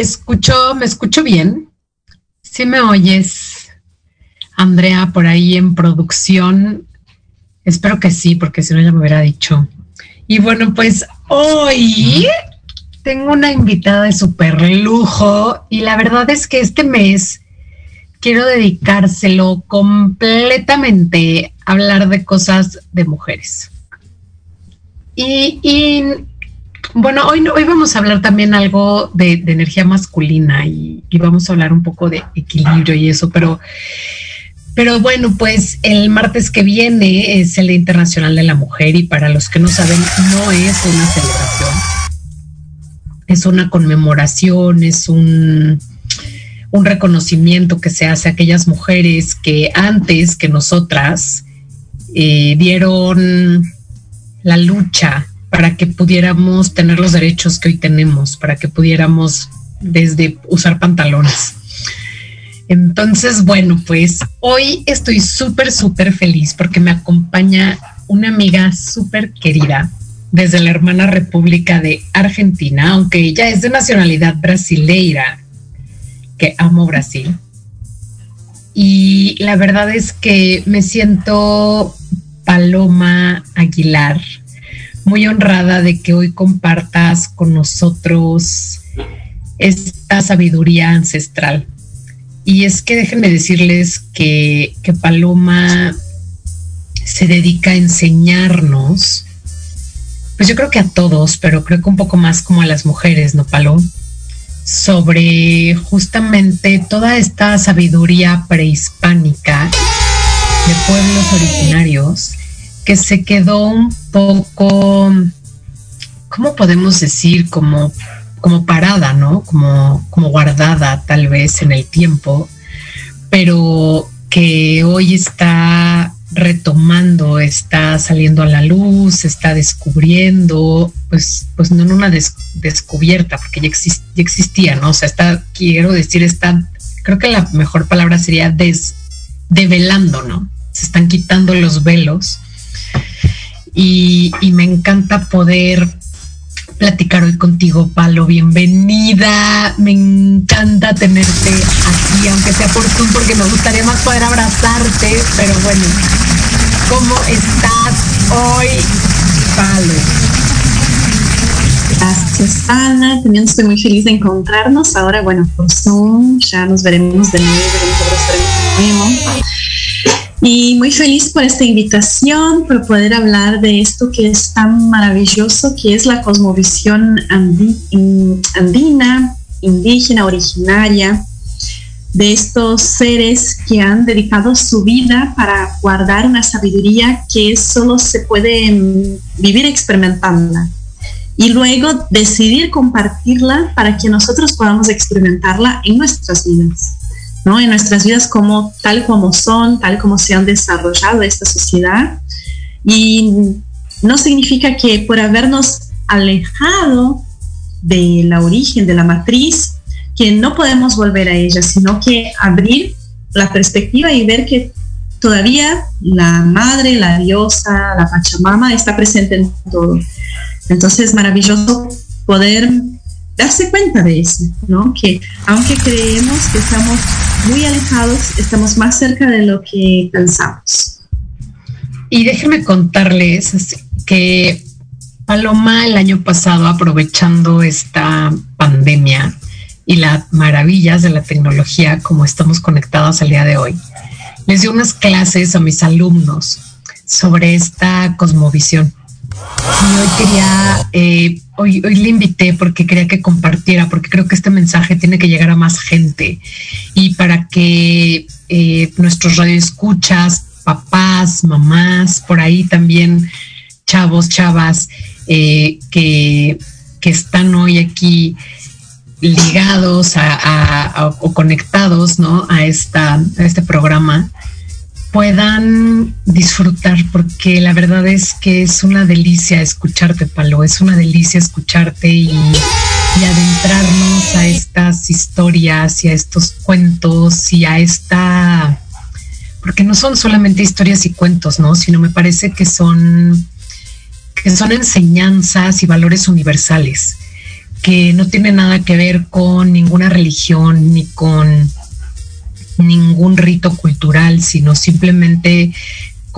Escucho, me escucho bien. Si me oyes, Andrea, por ahí en producción. Espero que sí, porque si no ya me hubiera dicho. Y bueno, pues hoy tengo una invitada de super lujo y la verdad es que este mes quiero dedicárselo completamente a hablar de cosas de mujeres. Y, y bueno, hoy, hoy vamos a hablar también algo de, energía masculina y, vamos a hablar un poco de equilibrio y eso, pero, pero bueno, pues el martes que viene es el Día Internacional de la Mujer y para los que no saben, no es una celebración, es una conmemoración, es un, un reconocimiento que se hace a aquellas mujeres que antes que nosotras eh, dieron la lucha para que pudiéramos tener los derechos que hoy tenemos, para que pudiéramos desde usar pantalones. Entonces, bueno, pues hoy estoy súper, súper feliz porque me acompaña una amiga súper querida desde la hermana República de Argentina, aunque ella es de nacionalidad brasileira, que amo Brasil. Y la verdad es que me siento Paloma Aguilar, muy honrada de que hoy compartas con nosotros esta sabiduría ancestral. Y es que déjenme decirles que, que Paloma se dedica a enseñarnos, pues yo creo que a todos, pero creo que un poco más como a las mujeres, ¿no, Paloma? Sobre justamente toda esta sabiduría prehispánica de pueblos originarios que se quedó un poco, ¿cómo podemos decir? Como como parada, ¿no? Como, como guardada tal vez en el tiempo, pero que hoy está retomando, está saliendo a la luz, está descubriendo, pues, pues no en una descubierta, porque ya, existía, ¿no? O sea, está, quiero decir, está, creo que la mejor palabra sería des, develando, ¿no? Se están quitando los velos y, me encanta poder platicar hoy contigo, Palo. Bienvenida. Me encanta tenerte aquí, aunque sea por Zoom, porque me gustaría más poder abrazarte. Pero bueno, ¿cómo estás hoy, Palo? Gracias, Ana. También estoy muy feliz de encontrarnos. Ahora, bueno, por Zoom, ya nos veremos de nuevo, de nuevo y muy feliz por esta invitación, por poder hablar de esto que es tan maravilloso, que es la cosmovisión andina, indígena, originaria, de estos seres que han dedicado su vida para guardar una sabiduría que solo se puede mm, vivir experimentándola y luego decidir compartirla para que nosotros podamos experimentarla en nuestras vidas. En nuestras vidas como tal como son, tal como se han desarrollado esta sociedad. Y no significa que por habernos alejado de la origen, de la matriz, que no podemos volver a ella, sino que abrir la perspectiva y ver que todavía la madre, la diosa, la Pachamama está presente en todo. Entonces es maravilloso poder darse cuenta de eso, ¿no? Que aunque creemos que estamos muy alejados, estamos más cerca de lo que pensamos. Y déjenme contarles que Paloma el año pasado, aprovechando esta pandemia y las maravillas de la tecnología como estamos conectados al día de hoy, les dio unas clases a mis alumnos sobre esta cosmovisión. Y hoy quería eh, hoy, hoy le invité porque quería que compartiera, porque creo que este mensaje tiene que llegar a más gente y para que eh, nuestros radioescuchas, papás, mamás, por ahí también chavos, chavas eh, que, que, están hoy aquí ligados o conectados ¿no? a, esta, a este programa, puedan disfrutar, porque la verdad es que es una delicia escucharte, Palo, es una delicia escucharte y, adentrarnos a estas historias y a estos cuentos y a esta, porque no son solamente historias y cuentos, ¿no? Sino me parece que son, que son enseñanzas y valores universales que no tienen nada que ver con ninguna religión ni con ningún rito cultural, sino simplemente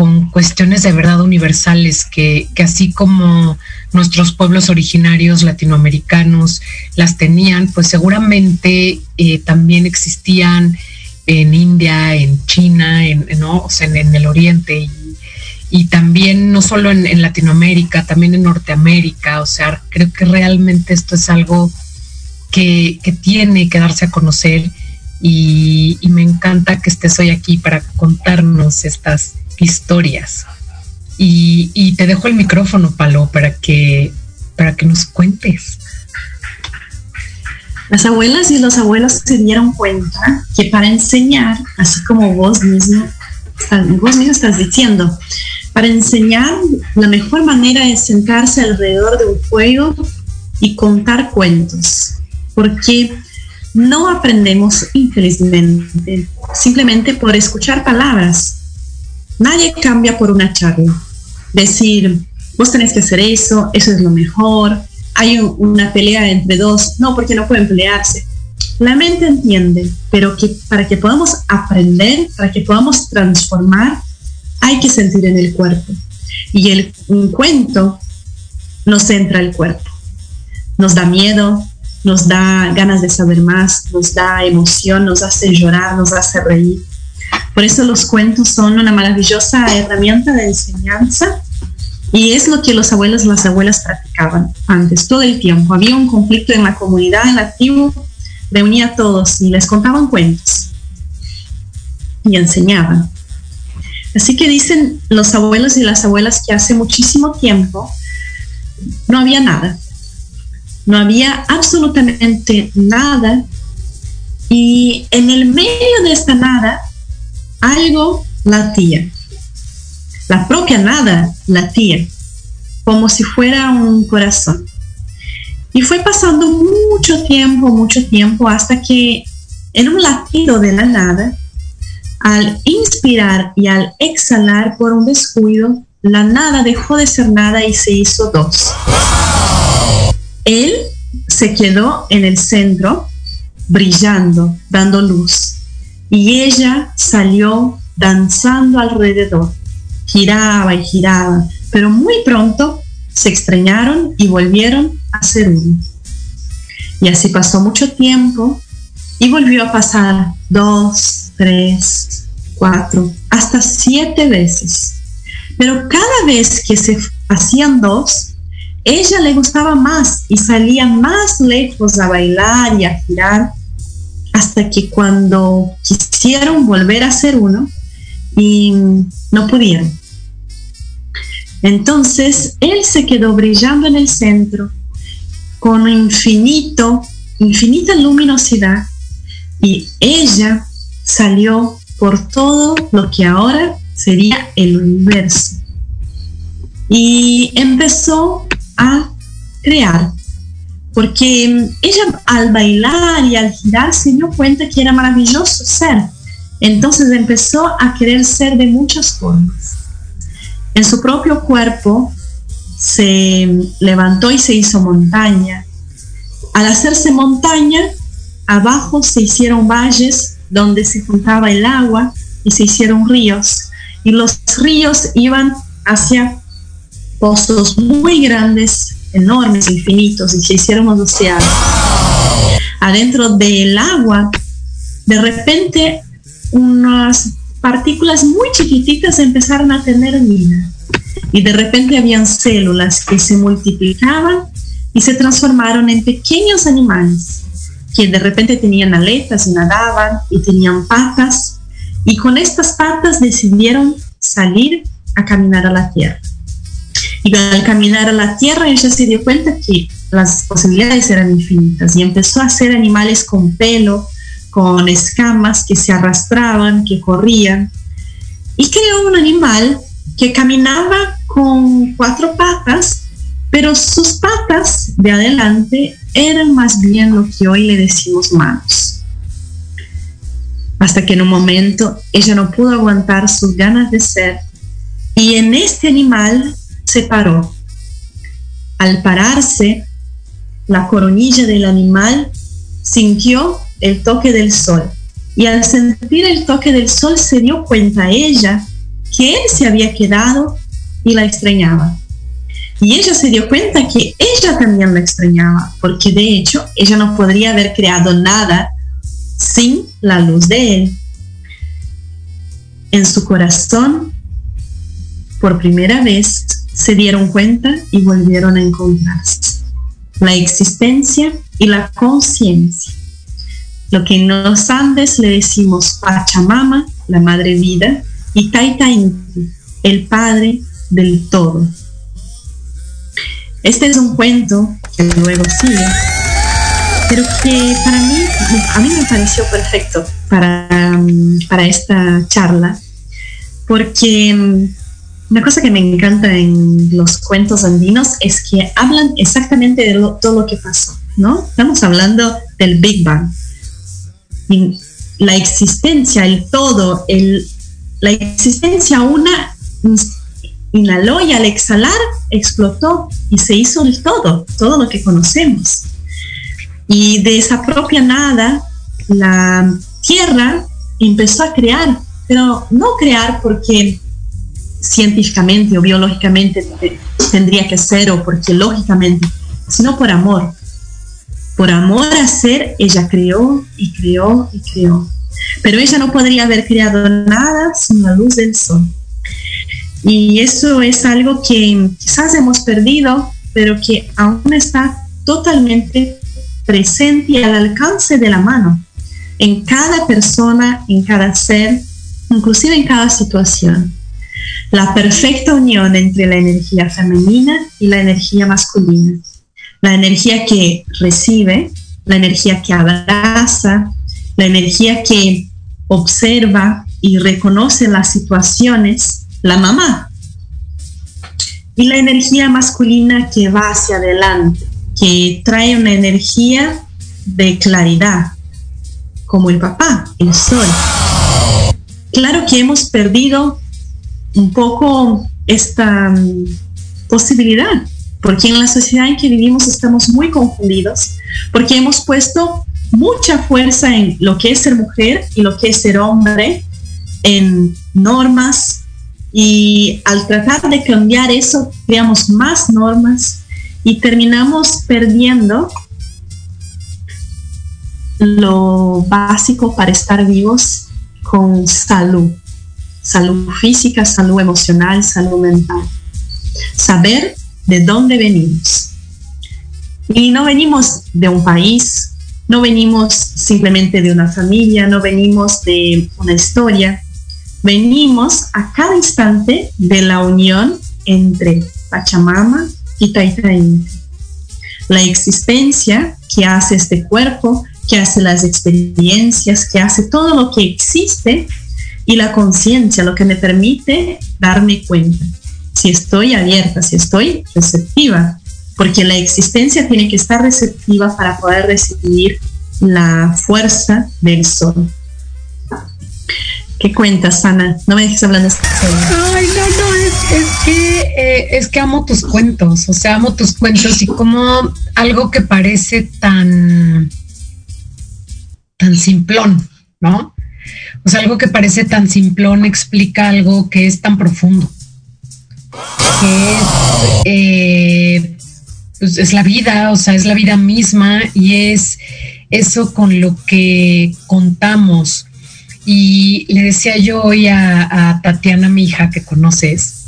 con cuestiones de verdad universales que, así como nuestros pueblos originarios latinoamericanos las tenían, pues seguramente eh, también existían en India, en China, en, en, el Oriente y, también no solo en, Latinoamérica, también en Norteamérica. O sea, creo que realmente esto es algo que, que tiene que darse a conocer y, me encanta que estés hoy aquí para contarnos estas historias. Y, te dejo el micrófono, Palo, para que, para que nos cuentes. Las abuelas y los abuelos se dieron cuenta que para enseñar, así como vos mismo, vos mismo estás diciendo, para enseñar la mejor manera es sentarse alrededor de un fuego y contar cuentos. Porque no aprendemos infelizmente simplemente por escuchar palabras. Nadie cambia por una charla. Decir, vos tenés que hacer eso, eso es lo mejor, hay una pelea entre dos, no, porque no pueden pelearse. La mente entiende, pero que para que podamos aprender, para que podamos transformar, hay que sentir en el cuerpo. Y el cuento nos entra el cuerpo. Nos da miedo, nos da ganas de saber más, nos da emoción, nos hace llorar, nos hace reír. Por eso los cuentos son una maravillosa herramienta de enseñanza y es lo que los abuelos y las abuelas practicaban antes, todo el tiempo. Había un conflicto en la comunidad, en la tribu, reunía a todos y les contaban cuentos y enseñaban. Así que dicen los abuelos y las abuelas que hace muchísimo tiempo no había nada, no había absolutamente nada y en el medio de esta nada algo latía. La propia nada latía, como si fuera un corazón. Y fue pasando mucho tiempo, mucho tiempo, hasta que en un latido de la nada, al inspirar y al exhalar por un descuido, la nada dejó de ser nada y se hizo dos. Él se quedó en el centro, brillando, dando luz, y ella salió danzando alrededor. Giraba y giraba, pero muy pronto se extrañaron y volvieron a ser uno. Y así pasó mucho tiempo y volvió a pasar dos, tres, cuatro, hasta siete veces. Pero cada vez que se hacían dos, ella le gustaba más y salía más lejos a bailar y a girar hasta que cuando quisieron volver a ser uno y no pudieron. Entonces él se quedó brillando en el centro con infinito, infinita luminosidad y ella salió por todo lo que ahora sería el universo. Y empezó a crear, porque ella al bailar y al girar se dio cuenta que era maravilloso ser. Entonces empezó a querer ser de muchas formas. En su propio cuerpo se levantó y se hizo montaña. Al hacerse montaña, abajo se hicieron valles donde se juntaba el agua y se hicieron ríos. Y los ríos iban hacia pozos muy grandes, enormes, infinitos, y se hicieron océanos. Adentro del agua, de repente, unas partículas muy chiquititas empezaron a tener vida. Y de repente habían células que se multiplicaban y se transformaron en pequeños animales que de repente tenían aletas y nadaban y tenían patas. Y con estas patas decidieron salir a caminar a la tierra. Y al caminar a la tierra ella se dio cuenta que las posibilidades eran infinitas y empezó a hacer animales con pelo, con escamas que se arrastraban, que corrían. Y creó un animal que caminaba con cuatro patas, pero sus patas de adelante eran más bien lo que hoy le decimos manos. Hasta que en un momento ella no pudo aguantar sus ganas de ser y en este animal se paró. Al pararse, la coronilla del animal sintió el toque del sol y al sentir el toque del sol se dio cuenta ella que él se había quedado y la extrañaba. Y ella se dio cuenta que ella también la extrañaba, porque de hecho ella no podría haber creado nada sin la luz de él. En su corazón, por primera vez, se dieron cuenta y volvieron a encontrarse. La existencia y la conciencia. Lo que en los Andes le decimos Pachamama, la madre vida, y Taita Inti, el padre del todo. Este es un cuento que luego sigue, pero que para mí, a mí me pareció perfecto para, mm, para esta charla, porque mm, una cosa que me encanta en los cuentos andinos es que hablan exactamente de todo lo que pasó, ¿no? Estamos hablando del Big Bang. La existencia, el todo, la existencia una inhaló y al exhalar explotó y se hizo el todo, todo lo que conocemos. Y de esa propia nada, la tierra empezó a crear, pero no crear porque científicamente o biológicamente tendría que ser o porque lógicamente, sino por amor. Por amor a ser, ella creó y creó y creó. Pero ella no podría haber creado nada sin la luz del sol. Y eso es algo que quizás hemos perdido, pero que aún está totalmente presente y al alcance de la mano en cada persona, en cada ser, inclusive en cada situación. La perfecta unión entre la energía femenina y la energía masculina. la energía que recibe, la energía que abraza, la energía que observa y reconoce las situaciones, la mamá. Y la energía masculina que va hacia adelante, que trae una energía de claridad, como el papá, el sol. Claro que hemos perdido un poco esta mm, posibilidad, porque en la sociedad en que vivimos estamos muy confundidos, porque hemos puesto mucha fuerza en lo que es ser mujer y lo que es ser hombre, en normas, y al tratar de cambiar eso, creamos más normas y terminamos perdiendo lo básico para estar vivos con salud, salud física, salud emocional, salud mental. Saber de dónde venimos. Y no venimos de un país, no venimos simplemente de una familia, no venimos de una historia, venimos a cada instante de la unión entre Pachamama y Taitaín. La existencia que hace este cuerpo, que hace las experiencias, que hace todo lo que existe y la conciencia, lo que me permite darme cuenta. Si estoy abierta, si estoy receptiva, porque la existencia tiene que estar receptiva para poder recibir la fuerza del sol. ¿Qué cuentas, Ana? No me dejes hablando. Ay, no, no, es, que eh, es que amo tus cuentos, o sea, amo tus cuentos y como algo que parece tan tan simplón, ¿no? Sea, algo que parece tan simplón explica algo que es tan profundo, que es, eh, pues, es la vida, o sea, es la vida misma y es eso con lo que contamos. Y le decía yo hoy a, a Tatiana, mi hija, que conoces,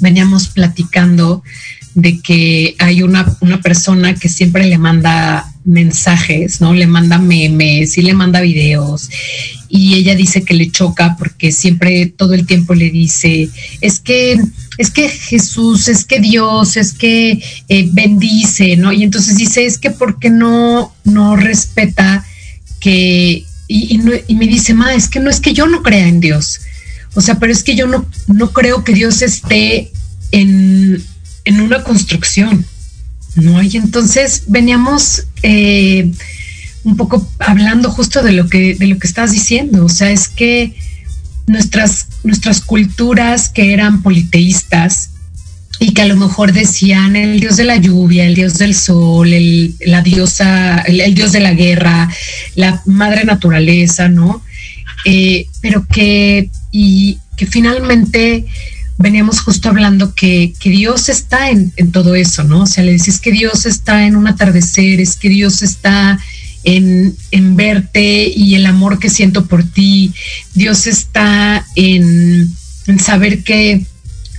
veníamos platicando de que hay una, una persona que siempre le manda mensajes, ¿no? Le manda memes y le manda videos. Y ella dice que le choca porque siempre todo el tiempo le dice, es que, es que Jesús, es que Dios, es que eh, bendice, ¿no? Y entonces dice, es que porque no, no respeta que, y, me dice, ma, es que no es que yo no crea en Dios. O sea, pero es que yo no, no creo que Dios esté en, en una construcción. ¿No? Y entonces veníamos eh, un poco hablando justo de lo que, de lo que estás diciendo. O sea, es que nuestras, nuestras culturas que eran politeístas y que a lo mejor decían el dios de la lluvia, el dios del sol, la diosa, el, dios de la guerra, la madre naturaleza, ¿no? Eh, pero que, y que finalmente veníamos justo hablando que, Dios está en, todo eso, ¿no? O sea, le decís que Dios está en un atardecer, es que Dios está en, verte y el amor que siento por ti. Dios está en, en saber que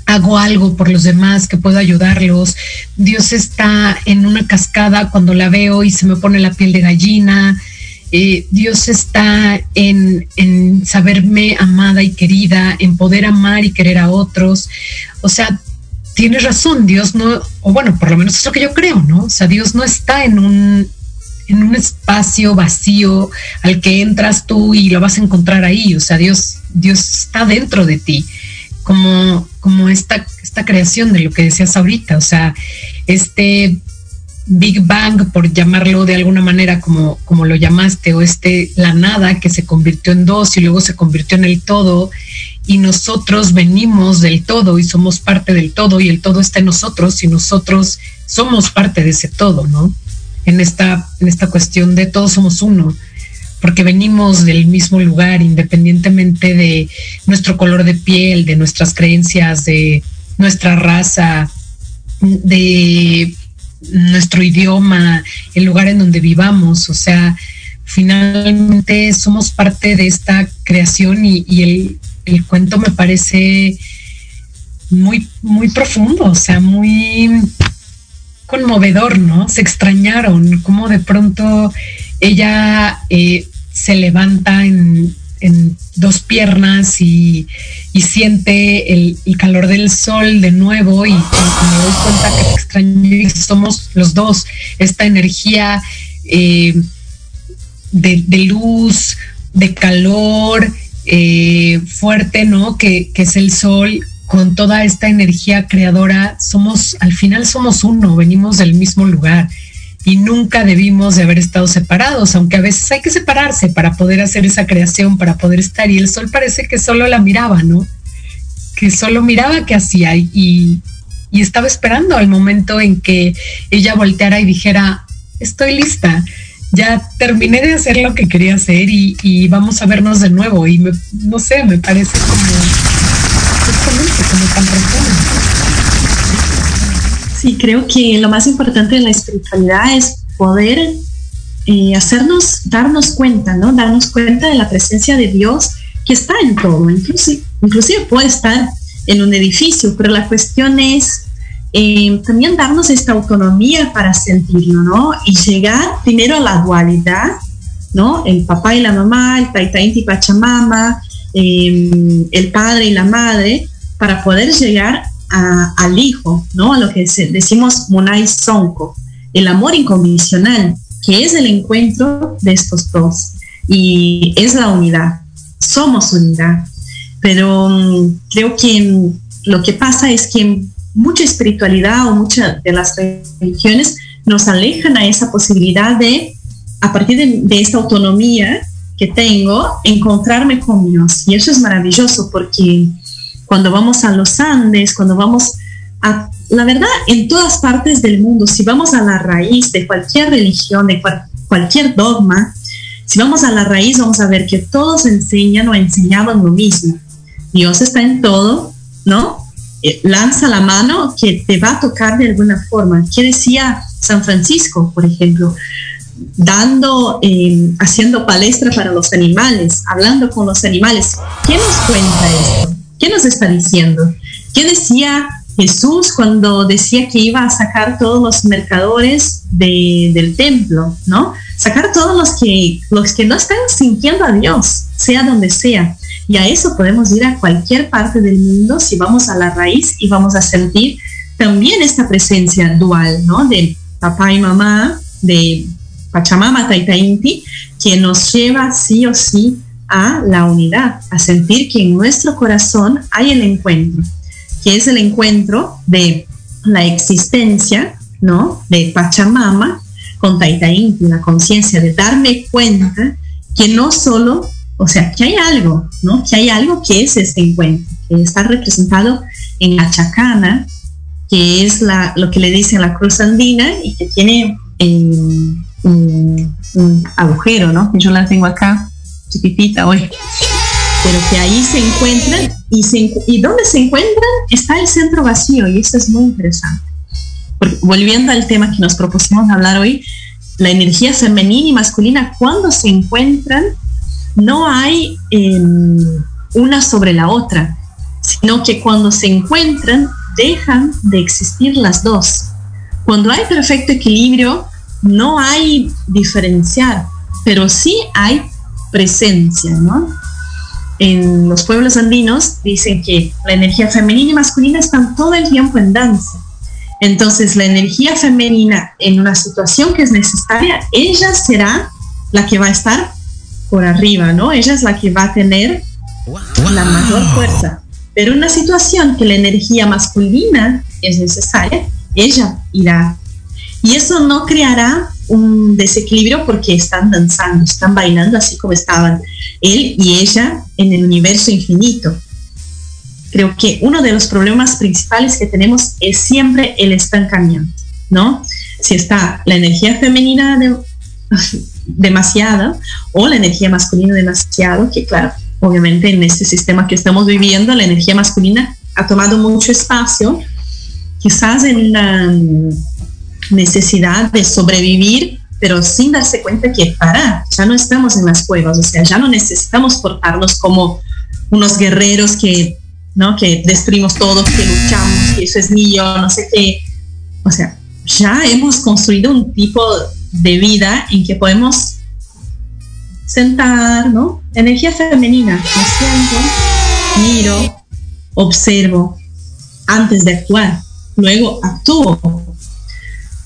hago algo por los demás, que puedo ayudarlos. Dios está en una cascada cuando la veo y se me pone la piel de gallina. Eh, Dios está en, saberme amada y querida, en poder amar y querer a otros. O sea, tienes razón, Dios no, o bueno, por lo menos es lo que yo creo, ¿no? O sea, Dios no está en un, en un espacio vacío al que entras tú y lo vas a encontrar ahí. O sea, Dios, Dios está dentro de ti, como, como esta, esta creación de lo que decías ahorita. O sea, este Big Bang, por llamarlo de alguna manera como, como lo llamaste, o este, la nada que se convirtió en dos y luego se convirtió en el todo, y nosotros venimos del todo y somos parte del todo, y el todo está en nosotros, y nosotros somos parte de ese todo, ¿no? En esta, en esta cuestión de todos somos uno, porque venimos del mismo lugar, independientemente de nuestro color de piel, de nuestras creencias, de nuestra raza, de nuestro idioma, el lugar en donde vivamos, o sea, finalmente somos parte de esta creación y, el, el, cuento me parece muy, muy profundo, o sea, muy conmovedor, ¿no? Se extrañaron, como de pronto ella eh, se levanta en, en dos piernas y, siente el, calor del sol de nuevo y, me doy cuenta que extraño y somos los dos, esta energía eh, de, luz, de calor eh, fuerte, ¿no? Que, que es el sol con toda esta energía creadora, somos, al final somos uno, venimos del mismo lugar y nunca debimos de haber estado separados, aunque a veces hay que separarse para poder hacer esa creación, para poder estar. Y el sol parece que solo la miraba, ¿no? Que solo miraba qué hacía y, y estaba esperando al momento en que ella volteara y dijera, estoy lista, ya terminé de hacer lo que quería hacer y, vamos a vernos de nuevo. Y no sé, me parece como, como tan Sí, creo que lo más importante de la espiritualidad es poder eh, hacernos, darnos cuenta, ¿no? Darnos cuenta de la presencia de Dios que está en todo, inclusive, inclusive puede estar en un edificio, pero la cuestión es eh, también darnos esta autonomía para sentirlo, ¿no? Y llegar primero a la dualidad, ¿no? El papá y la mamá, el taita y pachamama, eh, el padre y la madre, para poder llegar al hijo, ¿no? A lo que decimos Monai Sonko, el amor incondicional, que es el encuentro de estos dos y es la unidad. Somos unidad. Pero mm, creo que mm, lo que pasa es que mucha espiritualidad o muchas de las religiones nos alejan a esa posibilidad de, a partir de esta autonomía que tengo, encontrarme con Dios. Y eso es maravilloso porque cuando vamos a los Andes, cuando vamos a, la verdad, en todas partes del mundo, si vamos a la raíz de cualquier religión, de cualquier dogma, si vamos a la raíz vamos a ver que todos enseñan o enseñaban lo mismo. Dios está en todo, ¿no? Eh, lanza la mano que te va a tocar de alguna forma. ¿Qué decía San Francisco, por ejemplo? dando, eh, haciendo palestra para los animales, hablando con los animales. ¿Quién nos cuenta esto? ¿Qué nos está diciendo? ¿Qué decía Jesús cuando decía que iba a sacar todos los mercadores del templo, ¿no? Sacar todos los que, los que no están sintiendo a Dios, sea donde sea. Y a eso podemos ir a cualquier parte del mundo si vamos a la raíz y vamos a sentir también esta presencia dual, ¿no? De papá y mamá, de Pachamama, Taita Inti, que nos lleva sí o sí a la unidad, a sentir que en nuestro corazón hay el encuentro, que es el encuentro de la existencia, ¿no? De Pachamama con Taita Inti, la conciencia de darme cuenta que no solo, o sea, que hay algo, ¿no? Que hay algo que es este encuentro, que está representado en la chacana, que es la, lo que le dicen la cruz andina y que tiene eh, un, agujero, ¿no? Yo la tengo acá, chiquitita hoy, pero que ahí se encuentran y, se, y donde se encuentran está el centro vacío y eso es muy interesante. volviendo al tema que nos propusimos hablar hoy, la energía femenina y masculina cuando se encuentran no hay em, una sobre la otra, sino que cuando se encuentran dejan de existir las dos. Cuando hay perfecto equilibrio, no hay diferenciar, pero sí hay presencia, ¿no? En los pueblos andinos dicen que la energía femenina y masculina están todo el tiempo en danza. Entonces, la energía femenina en una situación que es necesaria, ella será la que va a estar por arriba, ¿no? Ella es la que va a tener la mayor fuerza. Pero en una situación que la energía masculina es necesaria, ella irá. Y eso no creará un desequilibrio porque están danzando, están bailando así como estaban él y ella en el universo infinito. Creo que uno de los problemas principales que tenemos es siempre el estancamiento, ¿no? Si está la energía femenina de, demasiada o la energía masculina demasiado, que claro, obviamente en este sistema que estamos viviendo, la energía masculina ha tomado mucho espacio, quizás en una necesidad de sobrevivir, pero sin darse cuenta que para, ya no estamos en las cuevas, o sea, ya no necesitamos portarnos como unos guerreros que, ¿no? Que destruimos todo, que luchamos, que eso es mío, no sé qué. O sea, ya hemos construido un tipo de vida en que podemos sentar, ¿no? Energía femenina, me siento, miro, observo antes de actuar, luego actúo.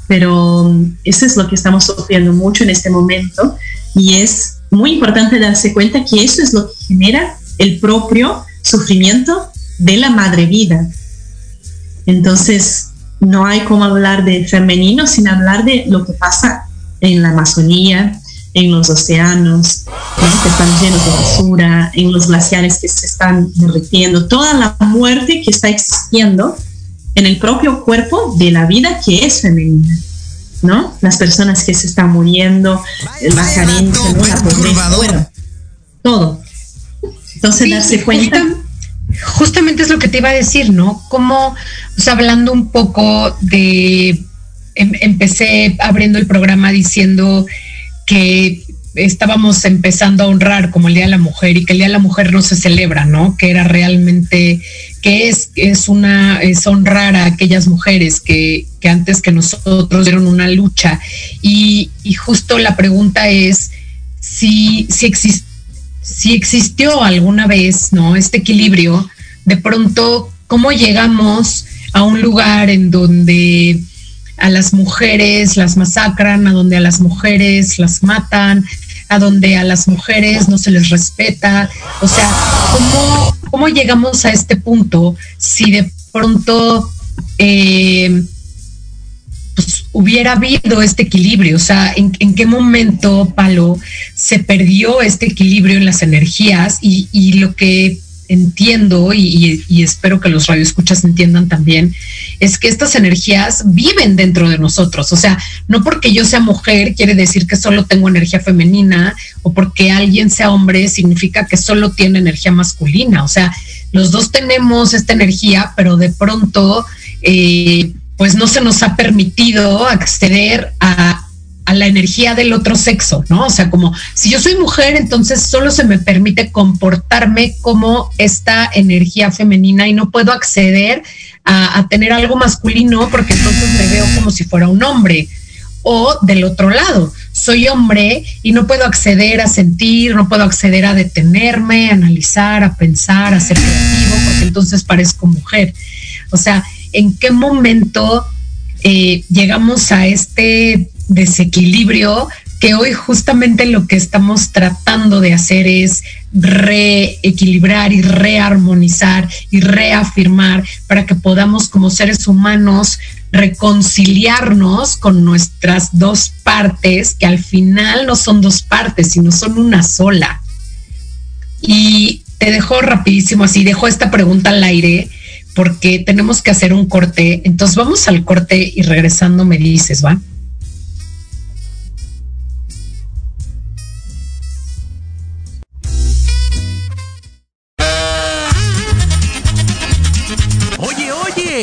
Pero mm, eso es lo que estamos sufriendo mucho en este momento y es muy importante darse cuenta que eso es lo que genera el propio sufrimiento de la madre vida. Entonces, no hay como hablar de femenino sin hablar de lo que pasa en la Amazonía, en los océanos que están llenos de basura, en los glaciares que se están derritiendo, toda la muerte que está existiendo en el propio cuerpo de la vida que es femenina. ¿no? Las personas que se están muriendo, la carencia, ¿no? la pobreza, todo. Entonces, darse cuenta. justamente es lo que te iba a decir, ¿no? Como, pues, hablando un poco de, em, empecé abriendo el programa diciendo que estábamos empezando a honrar como el Día de la Mujer y que el Día de la Mujer no se celebra, ¿no? Que era realmente, que es, es una, es honrar a aquellas mujeres que, que antes que nosotros dieron una lucha. Y, y justo la pregunta es si, si, si existió alguna vez, ¿no? Este equilibrio, de pronto, ¿cómo llegamos a un lugar en donde a las mujeres las masacran, a donde a las mujeres las matan, a donde a las mujeres no se les respeta. O sea, ¿cómo, cómo llegamos a este punto si de pronto eh, pues, hubiera habido este equilibrio? O sea, ¿en, ¿en, qué momento, Palo, se perdió este equilibrio en las energías y, y lo que entiendo y, espero que los radioescuchas entiendan también, es que estas energías viven dentro de nosotros. O sea, no porque yo sea mujer quiere decir que solo tengo energía femenina o porque alguien sea hombre significa que solo tiene energía masculina. O sea, los dos tenemos esta energía, pero de pronto, eh, pues no se nos ha permitido acceder a a la energía del otro sexo, ¿no? O sea, como si yo soy mujer, entonces solo se me permite comportarme como esta energía femenina y no puedo acceder a, tener algo masculino porque entonces me veo como si fuera un hombre. O del otro lado, soy hombre y no puedo acceder a sentir, no puedo acceder a detenerme, analizar, a pensar, a ser creativo, porque entonces parezco mujer. O sea, ¿en qué momento eh, llegamos a este desequilibrio que hoy justamente lo que estamos tratando de hacer es reequilibrar y rearmonizar y reafirmar para que podamos como seres humanos reconciliarnos con nuestras dos partes, que al final no son dos partes, sino son una sola. Y te dejo rapidísimo así, dejo esta pregunta al aire porque tenemos que hacer un corte. Entonces vamos al corte y regresando me dices, ¿va?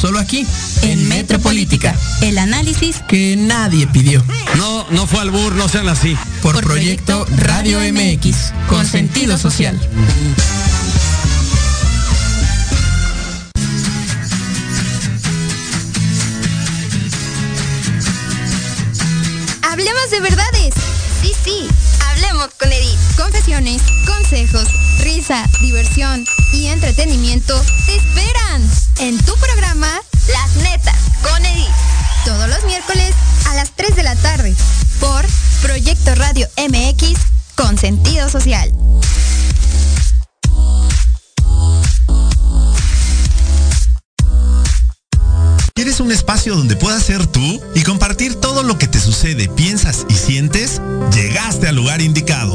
Solo aquí, en Metropolítica, el análisis que nadie pidió. No, no fue albur, no sean así. Por, Por proyecto, proyecto Radio MX, con sentido social. Hablemos de verdades. Sí, sí, hablemos con Edith. Confesiones, consejos, risa, diversión y entretenimiento te esperan en tu programa Las Netas con Edith. Todos los miércoles a las 3 de la tarde por Proyecto Radio MX con sentido social. ¿Quieres un espacio donde puedas ser tú y compartir todo lo que te sucede, piensas y sientes? Llegaste al lugar indicado.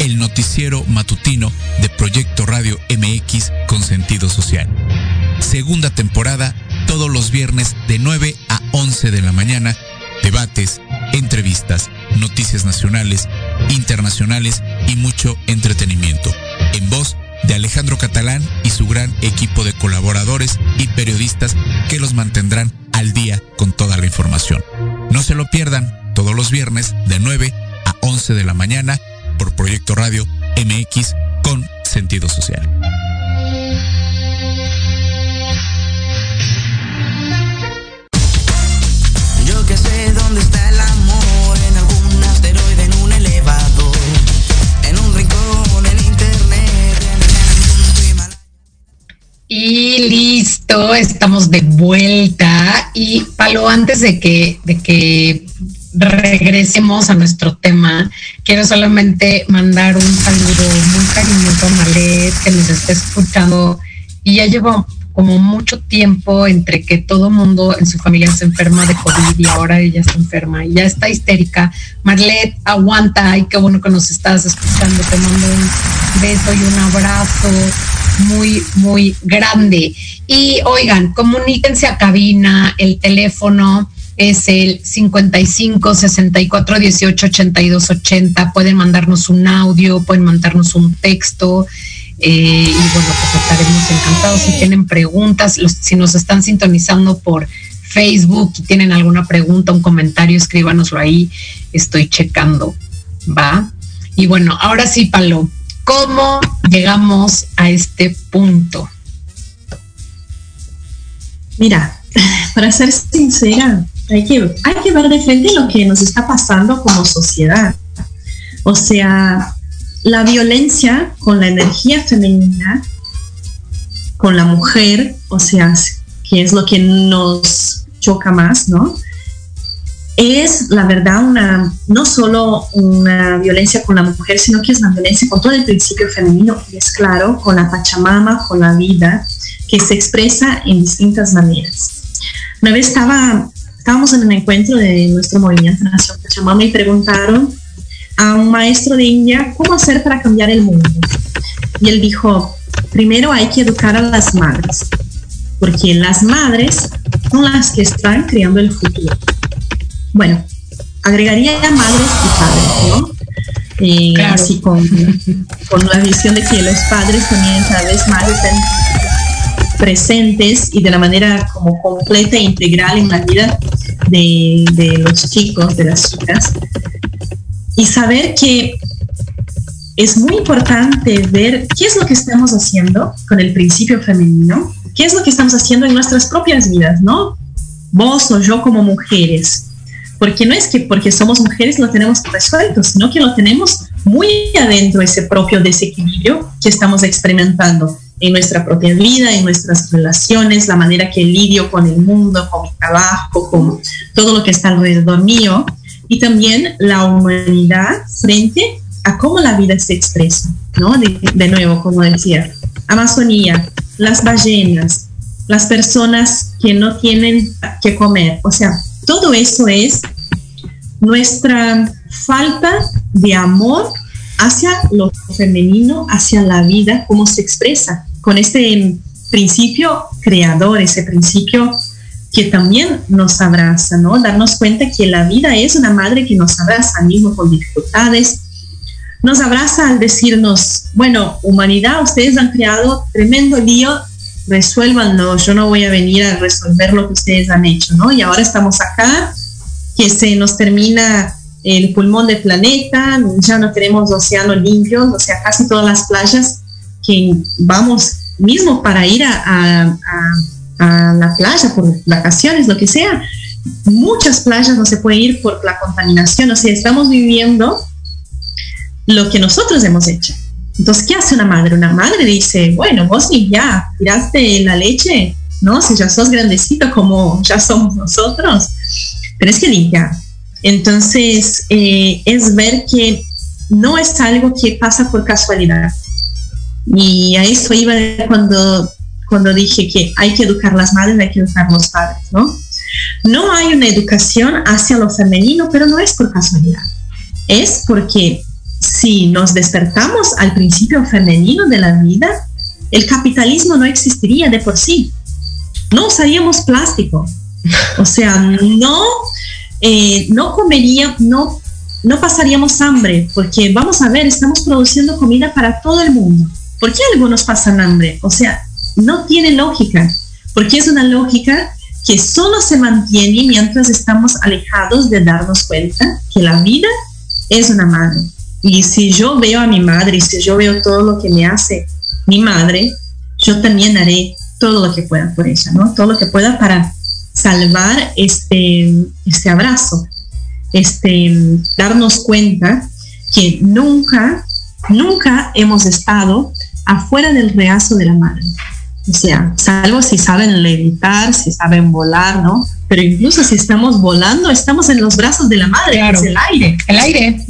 El noticiero matutino de Proyecto Radio MX con sentido social. Segunda temporada, todos los viernes de 9 a 11 de la mañana, debates, entrevistas, noticias nacionales, internacionales y mucho entretenimiento. En voz de Alejandro Catalán y su gran equipo de colaboradores y periodistas que los mantendrán al día con toda la información. No se lo pierdan todos los viernes de 9 a 11 de la mañana por Proyecto Radio MX con sentido social. Yo que sé dónde está el amor, en algún asteroide, en un elevador, en un rincón, en internet, en el Y listo, estamos de vuelta. Y Palo, antes de que, de que regresemos a nuestro tema, quiero solamente mandar un saludo muy cariñoso a Malet, que nos está escuchando. Y ya llevo como mucho tiempo entre que todo mundo en su familia se enferma de COVID y ahora ella se enferma y ya está histérica. Marlet, aguanta, y qué bueno que nos estás escuchando. Te mando un beso y un abrazo muy, muy grande. Y oigan, comuníquense a cabina, el teléfono es el 55 64 18 82 80. Pueden mandarnos un audio, pueden mandarnos un texto. Eh, y bueno, pues estaremos encantados. Si tienen preguntas, si nos están sintonizando por Facebook y tienen alguna pregunta, un comentario, escríbanoslo ahí. Estoy checando. ¿Va? Y bueno, ahora sí, Palo, ¿cómo llegamos a este punto? Mira, para ser sincera, hay que, hay que ver de frente lo que nos está pasando como sociedad. O sea, la violencia con la energía femenina, con la mujer, o sea, que es lo que nos choca más, ¿no? Es la verdad una, no solo una violencia con la mujer, sino que es una violencia con todo el principio femenino, y es claro, con la Pachamama, con la vida, que se expresa en distintas maneras. Una vez estaba, estábamos en un encuentro de nuestro movimiento Nación Pachamama y preguntaron a un maestro de India cómo hacer para cambiar el mundo. Y él dijo, primero hay que educar a las madres, porque las madres son las que están creando el futuro. Bueno, agregaría a madres y padres, ¿no? Eh, claro. Así con, con la visión de que los padres también cada vez más estén presentes y de la manera como completa e integral en la vida de, de los chicos, de las chicas y saber que es muy importante ver qué es lo que estamos haciendo con el principio femenino, qué es lo que estamos haciendo en nuestras propias vidas, ¿no? Vos o yo como mujeres. Porque no es que porque somos mujeres lo tenemos resuelto, sino que lo tenemos muy adentro ese propio desequilibrio que estamos experimentando en nuestra propia vida, en nuestras relaciones, la manera que lidio con el mundo, con mi trabajo, con todo lo que está alrededor mío. Y también la humanidad frente a cómo la vida se expresa, ¿no? De, de, nuevo, como decía, Amazonía, las ballenas, las personas que no tienen que comer, o sea, todo eso es nuestra falta de amor hacia lo femenino, hacia la vida, cómo se expresa, con este principio creador, ese principio que también nos abraza, ¿no? Darnos cuenta que la vida es una madre que nos abraza mismo con dificultades, nos abraza al decirnos, bueno, humanidad, ustedes han creado tremendo lío, resuélvanlo, yo no voy a venir a resolver lo que ustedes han hecho, ¿no? Y ahora estamos acá, que se nos termina el pulmón del planeta, ya no tenemos océanos limpios, o sea, casi todas las playas que vamos mismo para ir a, a, a, a la playa por vacaciones, lo que sea, muchas playas no se puede ir por la contaminación, o sea, estamos viviendo lo que nosotros hemos hecho. Entonces, ¿qué hace una madre? Una madre dice, bueno, vos ni ya tiraste la leche, ¿no? Si ya sos grandecito como ya somos nosotros, es que limpiar. Entonces, eh, es ver que no es algo que pasa por casualidad. Y a eso iba cuando, cuando dije que hay que educar las madres, hay que educar los padres, ¿no? No hay una educación hacia lo femenino, pero no es por casualidad. Es porque si nos despertamos al principio femenino de la vida, el capitalismo no existiría de por sí. No usaríamos plástico. O sea, no, eh, no comería, no, no pasaríamos hambre, porque vamos a ver, estamos produciendo comida para todo el mundo. ¿Por qué algunos pasan hambre? O sea, no tiene lógica, porque es una lógica que solo se mantiene mientras estamos alejados de darnos cuenta que la vida es una madre. Y si yo veo a mi madre y si yo veo todo lo que me hace mi madre, yo también haré todo lo que pueda por ella, ¿no? Todo lo que pueda para salvar este, este abrazo, este, darnos cuenta que nunca, nunca hemos estado afuera del reazo de la madre. O sea, salvo si saben levitar, si saben volar, ¿no? Pero incluso si estamos volando, estamos en los brazos de la madre, Claro. que es el aire. El aire.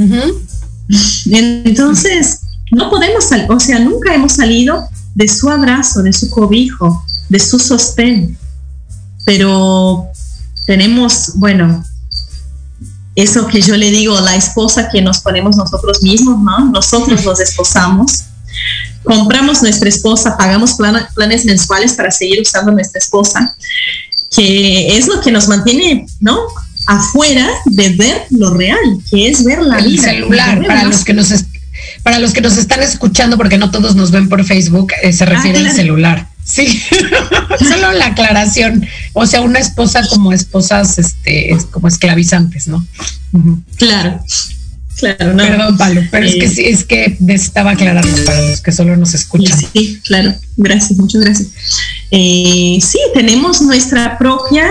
Entonces, no podemos, sal- o sea, nunca hemos salido de su abrazo, de su cobijo, de su sostén. Pero tenemos, bueno, eso que yo le digo, la esposa que nos ponemos nosotros mismos, ¿no? Nosotros los esposamos. Compramos nuestra esposa, pagamos planes mensuales para seguir usando nuestra esposa, que es lo que nos mantiene, ¿no? Afuera de ver lo real, que es ver la el vida. celular para los que nos para los que nos están escuchando porque no todos nos ven por Facebook eh, se refiere al claro. celular sí solo la aclaración o sea una esposa como esposas este es como esclavizantes no Claro, claro, no. perdón Pablo pero es que Eh, sí es que necesitaba aclararlo para los que solo nos escuchan Sí, claro, gracias, muchas gracias. Eh, sí, tenemos nuestra propia,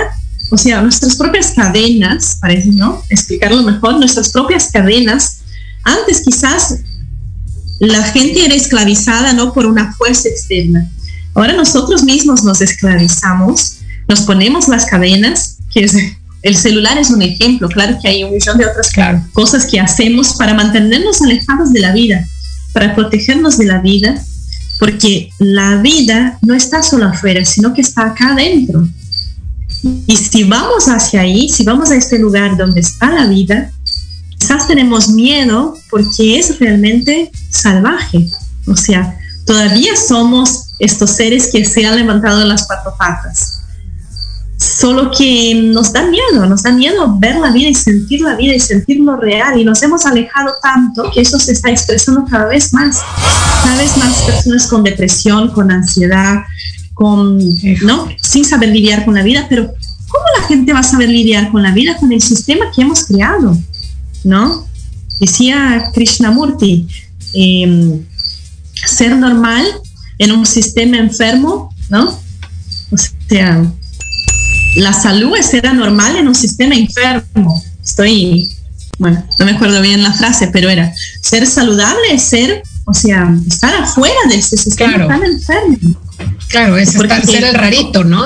o sea, nuestras propias cadenas, parece, ¿no? Explicarlo mejor, nuestras propias cadenas. Antes quizás la gente era esclavizada no por una fuerza externa. Ahora nosotros mismos nos esclavizamos, nos ponemos las cadenas, que es el celular es un ejemplo, claro que hay un millón de otras Claro. cosas que hacemos para mantenernos alejados de la vida, para protegernos de la vida, porque la vida no está solo afuera, sino que está acá adentro. Y si vamos hacia ahí, si vamos a este lugar donde está la vida, quizás tenemos miedo porque es realmente salvaje. O sea, todavía somos estos seres que se han levantado de las cuatro patas. Solo que nos da miedo, nos da miedo ver la vida y sentir la vida y sentir lo real. Y nos hemos alejado tanto que eso se está expresando cada vez más. Cada vez más personas con depresión, con ansiedad, con, ¿no? Sin saber lidiar con la vida. Pero ¿cómo la gente va a saber lidiar con la vida con el sistema que hemos creado? ¿No? Decía Krishnamurti, eh, ser normal en un sistema enfermo, ¿no? O sea, la salud es ser anormal en un sistema enfermo. Estoy, bueno, no me acuerdo bien la frase, pero era ser saludable es ser, o sea, estar afuera de ese sistema Claro. tan enfermo. claro es estar, ser el rarito no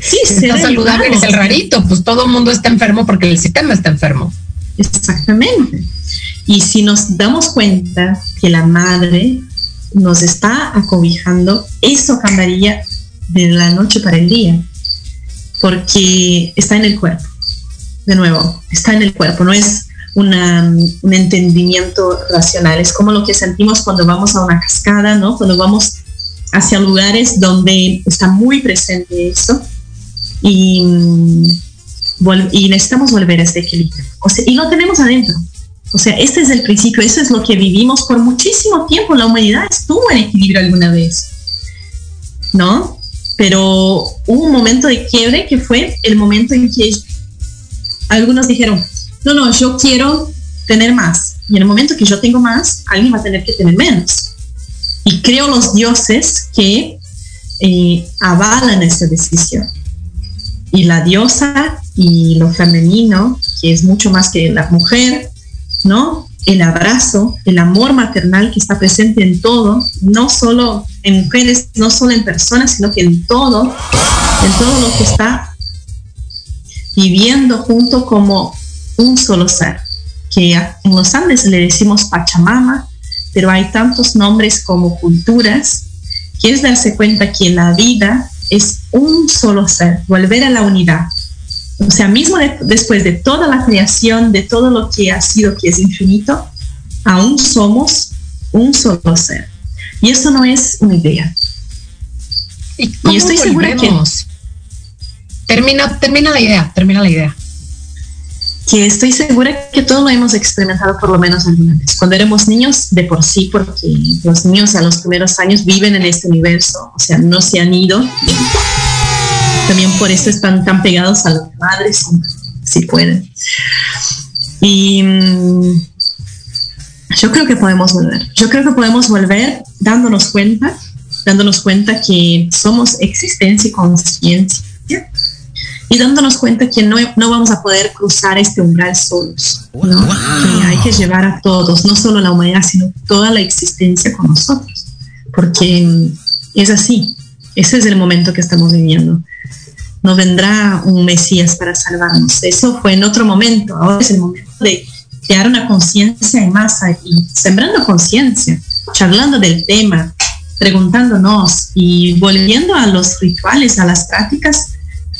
Sí, si ser estás saludable raro. eres el rarito pues todo el mundo está enfermo porque el sistema está enfermo Exactamente. Y si nos damos cuenta que la madre nos está acobijando, eso cambiaría de la noche para el día, porque está en el cuerpo. De nuevo, está en el cuerpo, no es una, un entendimiento racional, es como lo que sentimos cuando vamos a una cascada, ¿no? Cuando vamos hacia lugares donde está muy presente eso y, mm, y necesitamos volver a este equilibrio. Y lo tenemos adentro. O sea, este es el principio, eso es lo que vivimos por muchísimo tiempo. La humanidad estuvo en equilibrio alguna vez, ¿no? Pero hubo un momento de quiebre que fue el momento en que algunos dijeron, no, no, yo quiero tener más. Y en el momento que yo tengo más, alguien va a tener que tener menos. y creo los dioses que eh, avalan esta decisión. Y la diosa y lo femenino, que es mucho más que la mujer, ¿no? El abrazo, el amor maternal que está presente en todo, no solo en mujeres, no solo en personas, sino que en todo, en todo lo que está viviendo junto como un solo ser, que en los Andes le decimos Pachamama, pero hay tantos nombres como culturas, que es darse cuenta que la vida es un solo ser, volver a la unidad. O sea, mismo después de toda la creación, de todo lo que ha sido, que es infinito, aún somos un solo ser. Y eso no es una idea. Y, estoy segura que... Termina, termina la idea, termina la idea que estoy segura que todos lo hemos experimentado por lo menos alguna vez. Cuando éramos niños, de por sí, porque los niños a los primeros años viven en este universo, o sea, no se han ido. También por eso están tan pegados a las madres, si pueden. Y mm, yo creo que podemos volver. Yo creo que podemos volver dándonos cuenta, dándonos cuenta que somos existencia y conciencia y dándonos cuenta que no, no vamos a poder cruzar este umbral solos. Que hay que llevar a todos, no solo la humanidad, sino toda la existencia con nosotros, porque es así, ese es el momento que estamos viviendo. No vendrá un Mesías para salvarnos, eso fue en otro momento, ahora es el momento de crear una conciencia en masa y sembrando conciencia, charlando del tema, preguntándonos y volviendo a los rituales, a las prácticas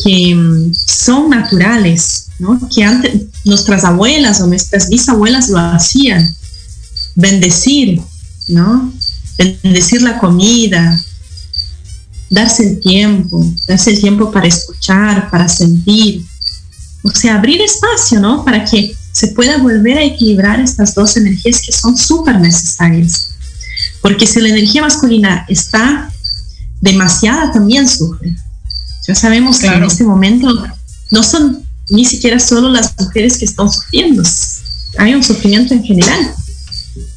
que mm, son naturales, ¿no? que antes nuestras abuelas o nuestras bisabuelas lo hacían. Bendecir, ¿no? Bendecir la comida, darse el tiempo, darse el tiempo para escuchar, para sentir. O sea, abrir espacio, ¿no? Para que se pueda volver a equilibrar estas dos energías que son súper necesarias. Porque si la energía masculina está demasiada, también sufre. Ya sabemos que en este momento no son ni siquiera solo las mujeres que están sufriendo, hay un sufrimiento en general.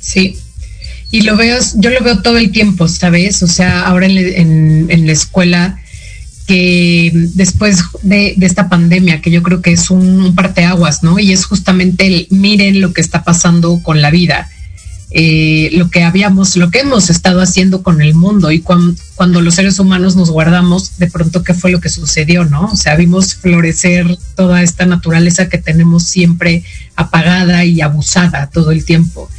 Sí, y lo veo, yo lo veo todo el tiempo, ¿sabes? O sea, ahora en, la escuela, que después de, esta pandemia, que yo creo que es un, un parteaguas, ¿no? Y es justamente el miren lo que está pasando con la vida. Eh, lo que habíamos, lo que hemos estado haciendo con el mundo y cuando los seres humanos nos guardamos, de pronto qué fue lo que sucedió, ¿no? O sea, vimos florecer toda esta naturaleza que tenemos siempre apagada y abusada todo el tiempo.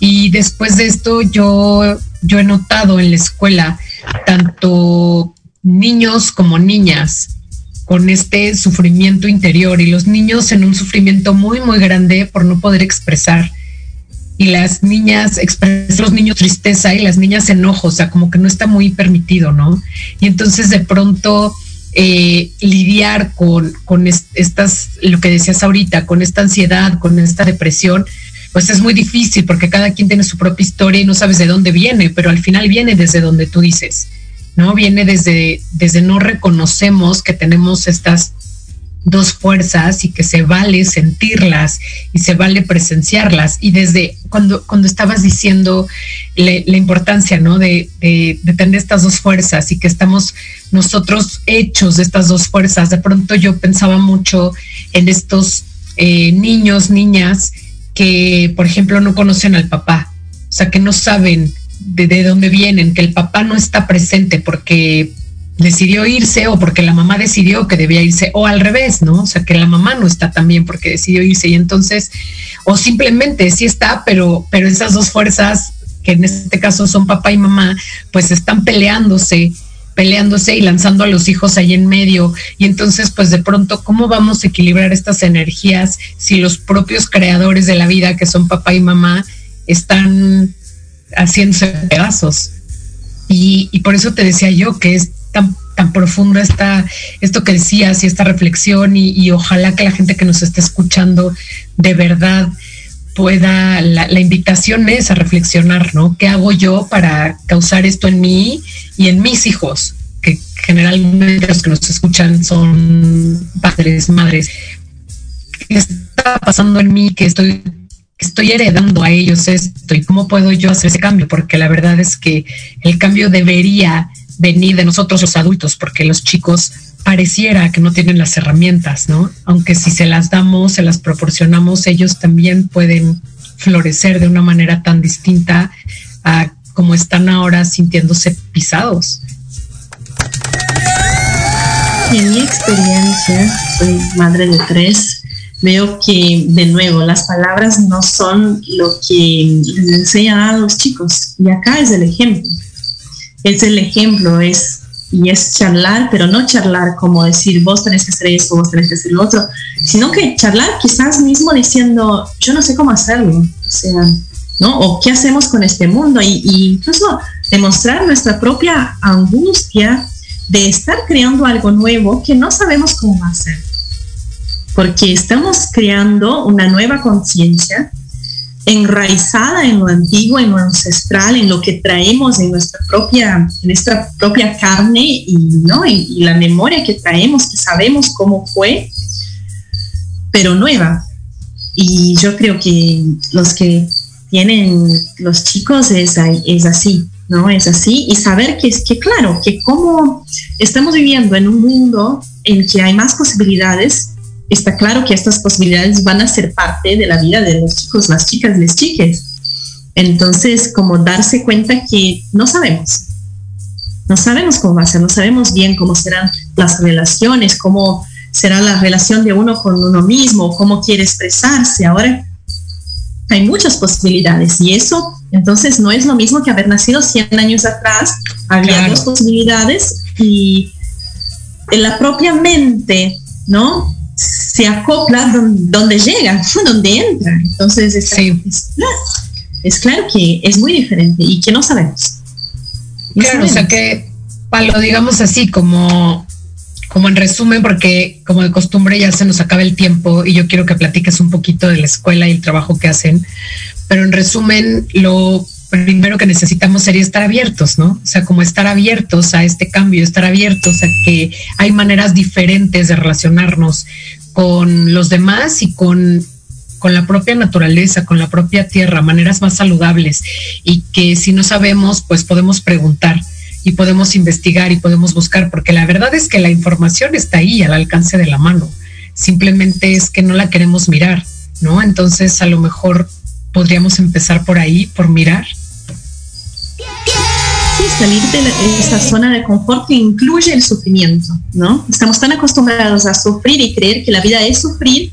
Y después de esto yo, yo he notado en la escuela tanto niños como niñas con este sufrimiento interior y los niños en un sufrimiento muy, muy grande por no poder expresar y las niñas expresan los niños tristeza y las niñas enojo, o sea, como que no está muy permitido, ¿no? Y entonces de pronto eh, lidiar con, con estas, lo que decías ahorita, con esta ansiedad, con esta depresión, pues es muy difícil porque cada quien tiene su propia historia y no sabes de dónde viene, pero al final viene desde donde tú dices, ¿no? Viene desde, desde no reconocemos que tenemos estas dos fuerzas y que se vale sentirlas y se vale presenciarlas. Y desde cuando, cuando estabas diciendo la importancia, ¿no? De, de, tener estas dos fuerzas y que estamos nosotros hechos de estas dos fuerzas, de pronto yo pensaba mucho en estos eh, niños, niñas que, por ejemplo, no conocen al papá, o sea, que no saben de, de dónde vienen, que el papá no está presente porque decidió irse o porque la mamá decidió que debía irse o al revés, ¿no? O sea, que la mamá no está también porque decidió irse y entonces, o simplemente sí está, pero, pero esas dos fuerzas, que en este caso son papá y mamá, pues están peleándose peleándose y lanzando a los hijos ahí en medio. Y entonces, pues de pronto, ¿cómo vamos a equilibrar estas energías si los propios creadores de la vida, que son papá y mamá, están haciéndose pedazos? Y, y por eso te decía yo que es tan, tan profundo esta, esto que decías y esta reflexión y, ojalá que la gente que nos esté escuchando de verdad pueda, la, invitación es a reflexionar, ¿no? ¿Qué hago yo para causar esto en mí y en mis hijos? Que generalmente los que nos escuchan son padres, madres. ¿Qué está pasando en mí? Que estoy estoy heredando a ellos esto y cómo puedo yo hacer ese cambio, porque la verdad es que el cambio debería venir de nosotros los adultos, porque los chicos pareciera que no tienen las herramientas, ¿no? Aunque si se las damos, se las proporcionamos, ellos también pueden florecer de una manera tan distinta a como están ahora sintiéndose pisados. En mi experiencia, soy madre de tres, veo que de nuevo las palabras no son lo que enseñan a los chicos. Y acá es el ejemplo. Es el ejemplo, es y es charlar, pero no charlar como decir vos tenés que hacer esto, vos tenés que hacer lo otro, sino que charlar quizás mismo diciendo yo no sé cómo hacerlo, o sea, ¿no? O qué hacemos con este mundo y, y incluso demostrar nuestra propia angustia de estar creando algo nuevo que no sabemos cómo hacer, porque estamos creando una nueva conciencia enraizada en lo antiguo, en lo ancestral, en lo que traemos en nuestra propia, en nuestra propia carne y, ¿no? y, la memoria que traemos, que sabemos cómo fue, pero nueva. Y yo creo que los que tienen los chicos es, es así, ¿no? Es así. Y saber que, que, claro, que como estamos viviendo en un mundo en que hay más posibilidades, está claro que estas posibilidades van a ser parte de la vida de los chicos, las chicas, las chiques. Entonces, como darse cuenta que no sabemos, no sabemos cómo va a ser, no sabemos bien cómo serán las relaciones, cómo será la relación de uno con uno mismo, cómo quiere expresarse. Ahora hay muchas posibilidades y eso entonces no es lo mismo que haber nacido 100 años atrás, había dos posibilidades y en la propia mente, ¿no? Se acopla donde, llega, donde entra. Entonces, es, es, claro, que es muy diferente y que no sabemos. claro, o sea que, lo digamos así, como, como en resumen, porque como de costumbre ya se nos acaba el tiempo y yo quiero que platiques un poquito de la escuela y el trabajo que hacen, pero en resumen, lo primero que necesitamos sería estar abiertos, ¿no? O sea, como estar abiertos a este cambio, estar abiertos a que hay maneras diferentes de relacionarnos con los demás y con, con la propia naturaleza, con la propia tierra, maneras más saludables y que si no sabemos, pues podemos preguntar y podemos investigar y podemos buscar, porque la verdad es que la información está ahí al alcance de la mano, simplemente es que no la queremos mirar, ¿no? Entonces a lo mejor podríamos empezar por ahí, por mirar salir de esa zona de confort que incluye el sufrimiento, ¿no? Estamos tan acostumbrados a sufrir y creer que la vida es sufrir,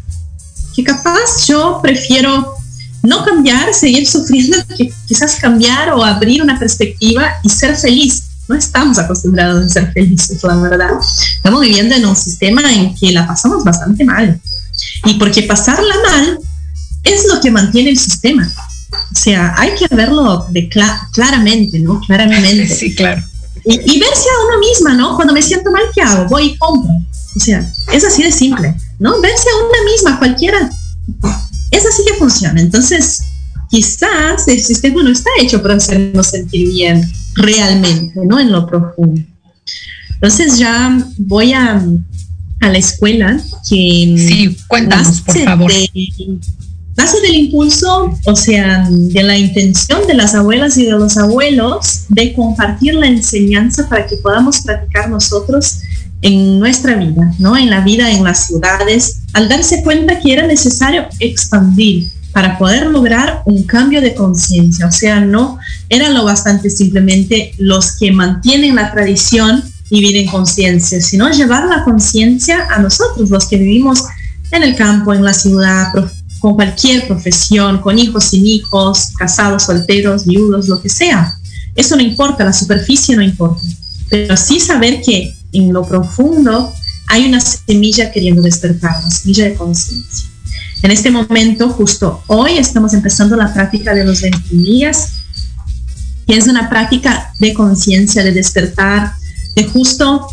que capaz yo prefiero no cambiar, seguir sufriendo, que quizás cambiar o abrir una perspectiva y ser feliz. No estamos acostumbrados a ser felices, la verdad. Estamos viviendo en un sistema en que la pasamos bastante mal. Y porque pasarla mal es lo que mantiene el sistema. O sea, hay que verlo de claramente, ¿no? Claramente. Sí, claro. Y, verse a uno misma, ¿no? Cuando me siento mal, ¿qué hago? Voy y compro. O sea, es así de simple, ¿no? Verse a una misma, cualquiera. Es así que funciona. Entonces, quizás el sistema no está hecho para hacernos sentir bien realmente, ¿no? En lo profundo. Entonces ya voy a, a la escuela que... Sí, cuéntanos, por favor nace del impulso, o sea, de la intención de las abuelas y de los abuelos de compartir la enseñanza para que podamos practicar nosotros en nuestra vida, ¿no? En la vida en las ciudades, al darse cuenta que era necesario expandir para poder lograr un cambio de conciencia, o sea, no era lo bastante simplemente los que mantienen la tradición vivir en conciencia, sino llevar la conciencia a nosotros, los que vivimos en el campo, en la ciudad, con cualquier profesión, con hijos, sin hijos, casados, solteros, viudos, lo que sea. Eso no importa, la superficie no importa, pero sí saber que en lo profundo hay una semilla queriendo despertar, una semilla de conciencia. En este momento, justo hoy, estamos empezando la práctica de los 21 días, que es una práctica de conciencia, de despertar, de justo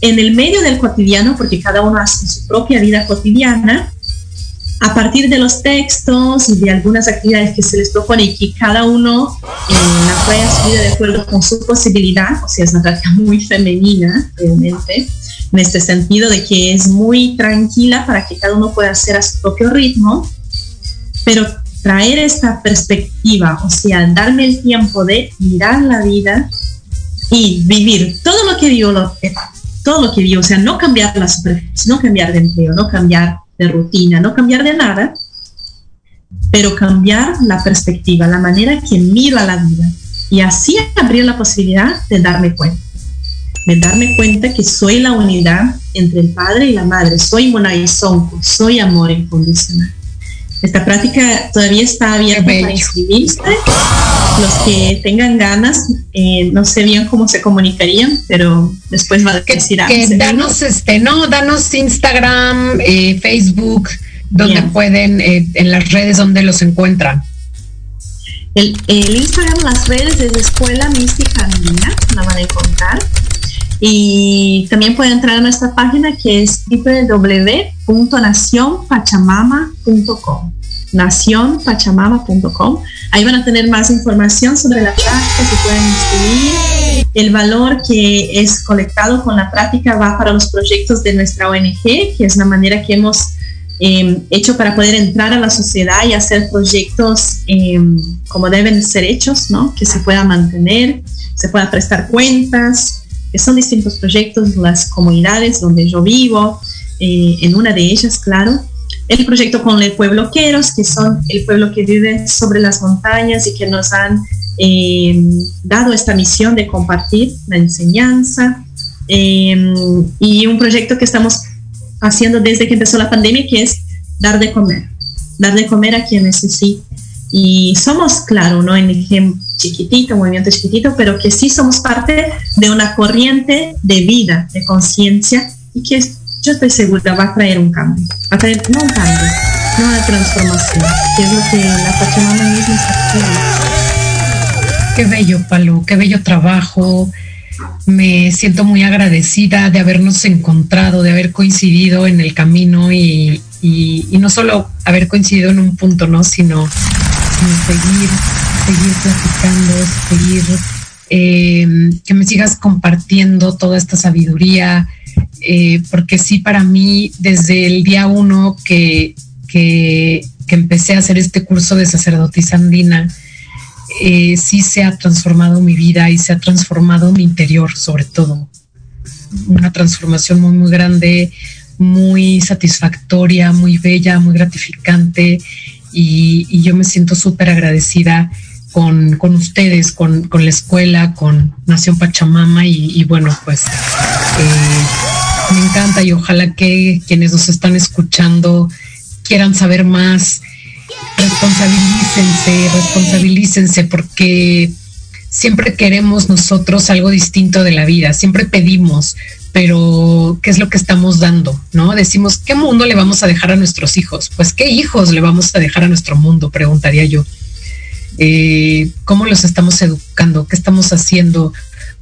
en el medio del cotidiano, porque cada uno hace su propia vida cotidiana, a partir de los textos y de algunas actividades que se les propone y que cada uno eh, la pueda subir de acuerdo con su posibilidad, o sea, es una práctica muy femenina, realmente, en este sentido de que es muy tranquila para que cada uno pueda hacer a su propio ritmo, pero traer esta perspectiva, o sea, darme el tiempo de mirar la vida y vivir todo lo que vivo, todo lo que vivo, o sea, no cambiar la superficie, no cambiar de empleo, no cambiar de rutina, no cambiar de nada, pero cambiar la perspectiva, la manera que miro a la vida y así abrir la posibilidad de darme cuenta, de darme cuenta que soy la unidad entre el padre y la madre, soy Sonco, soy amor incondicional. Esta práctica todavía está abierta para inscribirse. Los que tengan ganas, eh, no sé bien cómo se comunicarían, pero después va a decir que, danos este, no, danos Instagram, eh, Facebook, donde pueden, eh, en las redes donde los encuentran. El, el, Instagram, las redes de Escuela Mística Andina, la van a encontrar. Y también pueden entrar a nuestra página que es www.nacionpachamama.com nacionpachamama.com. Ahí van a tener más información sobre la práctica, se pueden inscribir. El valor que es colectado con la práctica va para los proyectos de nuestra ONG, que es una manera que hemos em, hecho para poder entrar a la sociedad y hacer proyectos em, como deben ser hechos, ¿no? que se pueda mantener, se pueda prestar cuentas, que son distintos proyectos, las comunidades donde yo vivo, eh, en una de ellas, claro. El proyecto con el pueblo Queros, que son el pueblo que vive sobre las montañas y que nos han eh, dado esta misión de compartir la enseñanza. Eh, y un proyecto que estamos haciendo desde que empezó la pandemia, que es dar de comer, dar de comer a quien necesita. Y somos, claro, ¿no? en chiquitito, movimiento chiquitito, pero que sí somos parte de una corriente de vida, de conciencia, y que yo estoy segura va a traer un cambio, va a traer no un cambio, no una transformación, que es lo que la Pachamama misma está Qué bello, Palo, qué bello trabajo. Me siento muy agradecida de habernos encontrado, de haber coincidido en el camino y, y, no solo haber coincidido en un punto, ¿no? Sino, sino seguir seguir platicando, seguir, em, que me sigas compartiendo toda esta sabiduría, eh, porque sí, para mí, desde el día uno que, que, empecé a hacer este curso de sacerdotisa andina, eh, sí se ha transformado mi vida y se ha transformado mi interior, sobre todo. Una transformación muy, muy grande, muy satisfactoria, muy bella, muy gratificante. Y, yo me siento súper agradecida con, ustedes, con, la escuela, con Nación Pachamama y, bueno, pues eh, me encanta y ojalá que quienes nos están escuchando quieran saber más, responsabilícense, responsabilícense porque siempre queremos nosotros algo distinto de la vida, siempre pedimos, pero ¿qué es lo que estamos dando? ¿No? Decimos, ¿qué mundo le vamos a dejar a nuestros hijos? Pues, ¿qué hijos le vamos a dejar a nuestro mundo? Preguntaría yo. Eh, cómo los estamos educando, qué estamos haciendo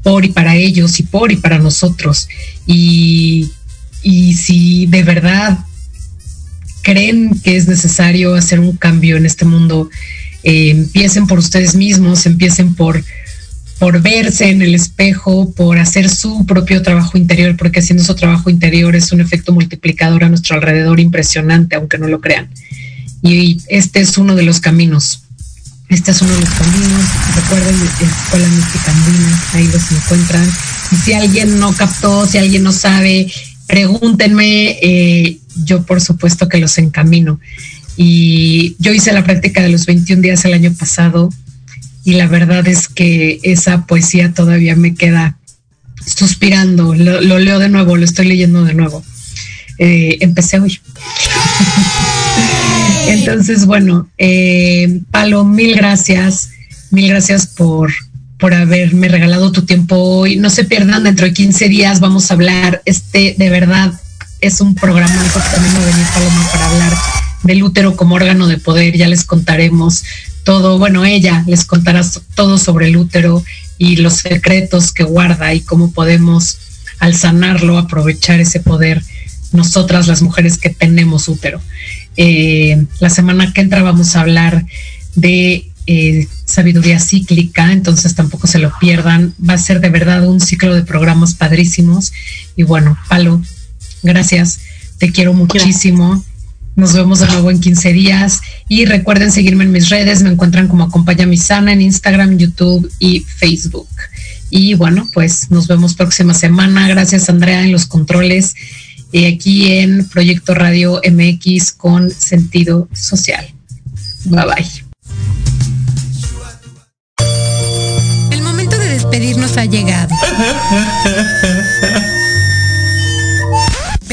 por y para ellos y por y para nosotros. Y, si de verdad creen que es necesario hacer un cambio en este mundo, eh, empiecen por ustedes mismos, empiecen por, por verse en el espejo, por hacer su propio trabajo interior, porque haciendo su trabajo interior es un efecto multiplicador a nuestro alrededor impresionante, aunque no lo crean. Y este es uno de los caminos. Este es uno de los caminos. Recuerden, Escuela Mística Andina, ahí los encuentran. Y si alguien no captó, si alguien no sabe, pregúntenme. Eh, yo, por supuesto, que los encamino. Y yo hice la práctica de los 21 días el año pasado. Y la verdad es que esa poesía todavía me queda suspirando. Lo, leo de nuevo, lo estoy leyendo de nuevo. Eh, empecé hoy. Entonces, bueno, eh, Palo, mil gracias, mil gracias por, por haberme regalado tu tiempo hoy. No se pierdan, dentro de 15 días vamos a hablar, este de verdad es un programa que también va a venir Paloma para hablar del útero como órgano de poder, ya les contaremos todo, bueno, ella les contará todo sobre el útero y los secretos que guarda y cómo podemos al sanarlo aprovechar ese poder nosotras las mujeres que tenemos útero. Eh, la semana que entra vamos a hablar de eh, sabiduría cíclica, entonces tampoco se lo pierdan. Va a ser de verdad un ciclo de programas padrísimos. Y bueno, Palo, gracias. Te quiero muchísimo. Nos vemos de nuevo en 15 días y recuerden seguirme en mis redes, me encuentran como Acompaña mi sana en Instagram, YouTube y Facebook. Y bueno, pues nos vemos próxima semana. Gracias Andrea en los controles aquí en Proyecto Radio MX con sentido social. Bye bye. El momento de despedirnos ha llegado.